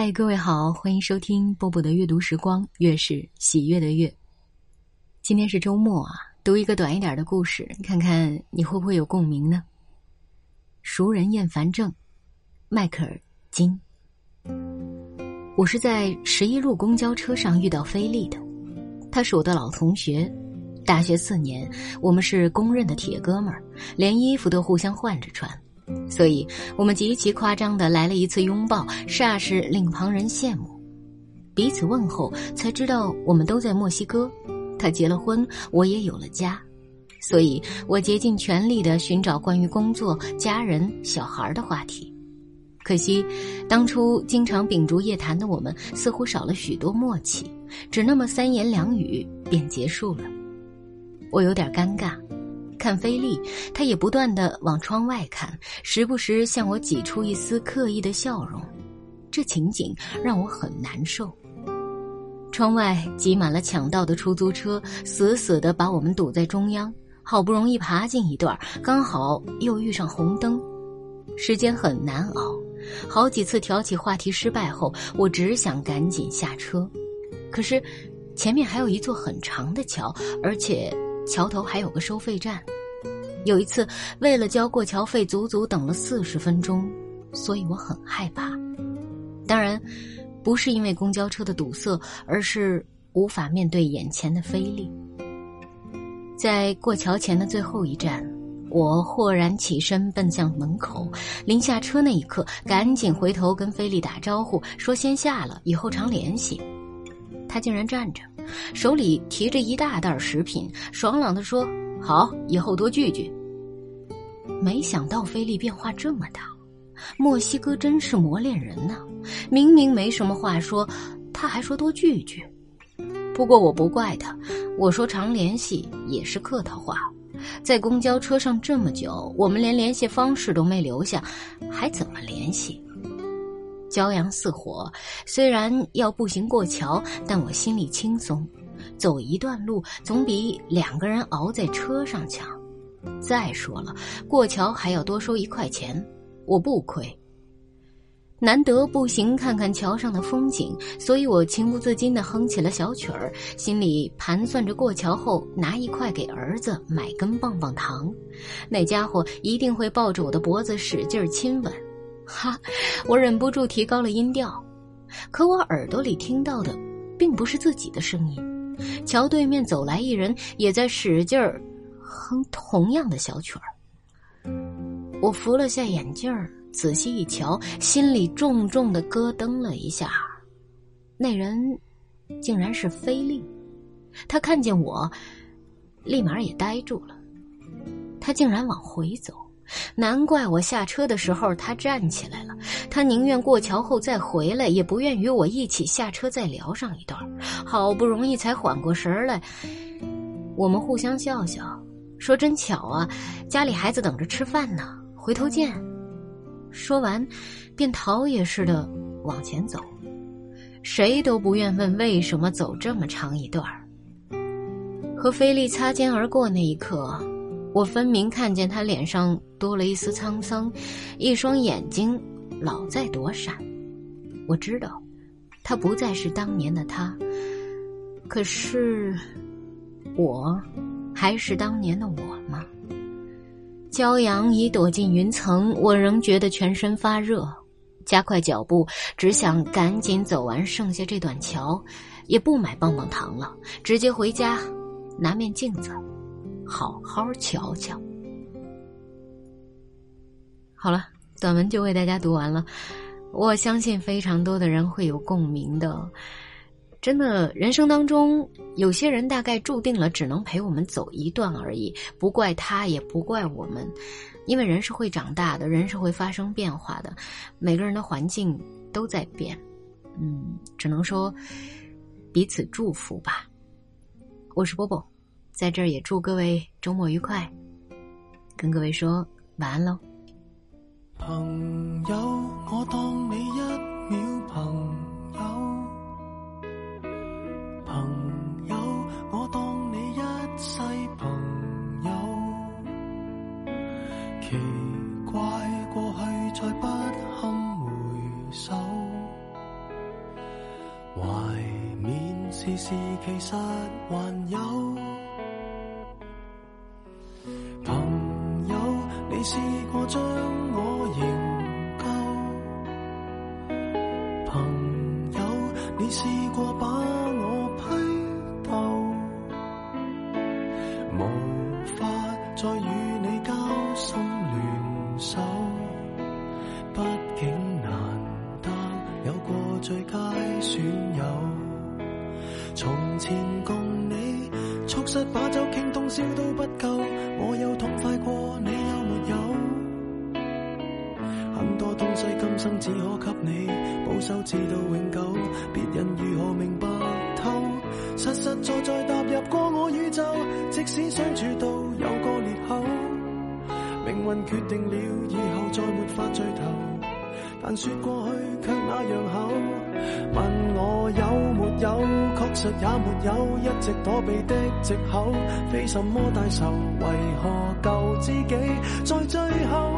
嗨，各位好，欢迎收听波波的阅读时光，月是喜悦的月。今天是周末啊，读一个短一点的故事，看看你会不会有共鸣呢？熟人厌烦症，迈克尔·金。我是在十一路公交车上遇到菲利的，他是我的老同学，大学四年我们是公认的铁哥们儿，连衣服都互相换着穿。所以，我们极其夸张地来了一次拥抱，煞是令旁人羡慕。彼此问候，才知道我们都在墨西哥。他结了婚，我也有了家。所以，我竭尽全力地寻找关于工作、家人、小孩的话题。可惜，当初经常秉烛夜谈的我们，似乎少了许多默契，只那么三言两语便结束了。我有点尴尬。看菲利，他也不断地往窗外看，时不时向我挤出一丝刻意的笑容，这情景让我很难受。窗外挤满了抢道的出租车，死死地把我们堵在中央。好不容易爬进一段，刚好又遇上红灯，时间很难熬。好几次挑起话题失败后，我只想赶紧下车，可是，前面还有一座很长的桥，而且。桥头还有个收费站，有一次为了交过桥费，足足等了四十分钟，所以我很害怕。当然，不是因为公交车的堵塞，而是无法面对眼前的菲利。在过桥前的最后一站，我豁然起身奔向门口，临下车那一刻，赶紧回头跟菲利打招呼，说先下了，以后常联系。他竟然站着，手里提着一大袋食品，爽朗地说：“好，以后多聚聚。”没想到菲利变化这么大，墨西哥真是磨练人呢。明明没什么话说，他还说多聚聚。不过我不怪他，我说常联系也是客套话。在公交车上这么久，我们连联系方式都没留下，还怎么联系？骄阳似火，虽然要步行过桥，但我心里轻松。走一段路总比两个人熬在车上强。再说了，过桥还要多收一块钱，我不亏。难得步行看看桥上的风景，所以我情不自禁地哼起了小曲儿，心里盘算着过桥后拿一块给儿子买根棒棒糖，那家伙一定会抱着我的脖子使劲亲吻。哈，我忍不住提高了音调，可我耳朵里听到的，并不是自己的声音。桥对面走来一人，也在使劲儿哼同样的小曲儿。我扶了下眼镜儿，仔细一瞧，心里重重的咯噔了一下。那人竟然是菲利，他看见我，立马也呆住了。他竟然往回走。难怪我下车的时候他站起来了，他宁愿过桥后再回来，也不愿与我一起下车再聊上一段。好不容易才缓过神来，我们互相笑笑，说：“真巧啊，家里孩子等着吃饭呢。”回头见。说完，便逃也似的往前走，谁都不愿问为什么走这么长一段。和菲利擦肩而过那一刻。我分明看见他脸上多了一丝沧桑，一双眼睛老在躲闪。我知道，他不再是当年的他。可是，我，还是当年的我吗？骄阳已躲进云层，我仍觉得全身发热，加快脚步，只想赶紧走完剩下这段桥，也不买棒棒糖了，直接回家，拿面镜子。好好瞧瞧。好了，短文就为大家读完了。我相信非常多的人会有共鸣的。真的，人生当中有些人，大概注定了只能陪我们走一段而已。不怪他，也不怪我们，因为人是会长大的，人是会发生变化的，每个人的环境都在变。嗯，只能说彼此祝福吧。我是波波。在这儿也祝各位周末愉快，跟各位说晚安喽。朋友，我当你一秒朋友，朋友，我当你一世朋友。奇怪，过去再不堪回首，怀缅时事，其实还有。你试过将我营救，朋友，你试过把我批斗，无法再与你交心联手。只可給你保守，至到永久。別人如何明白透？實實在在踏入過我宇宙，即使相處到有個裂口，命運決定了以後再沒法聚頭。但说過去卻那樣厚，問我有沒有，確實也沒有，一直躲避的藉口，非什麼大仇。為何救知己在最後？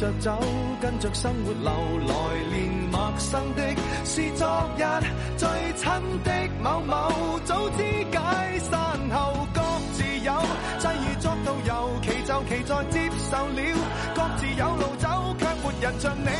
着走，跟着生活流，来年陌生的，是昨日最亲的某某。早知解散后各自有，际遇作到尤其就其在接受了，各自有路走，却没人像你。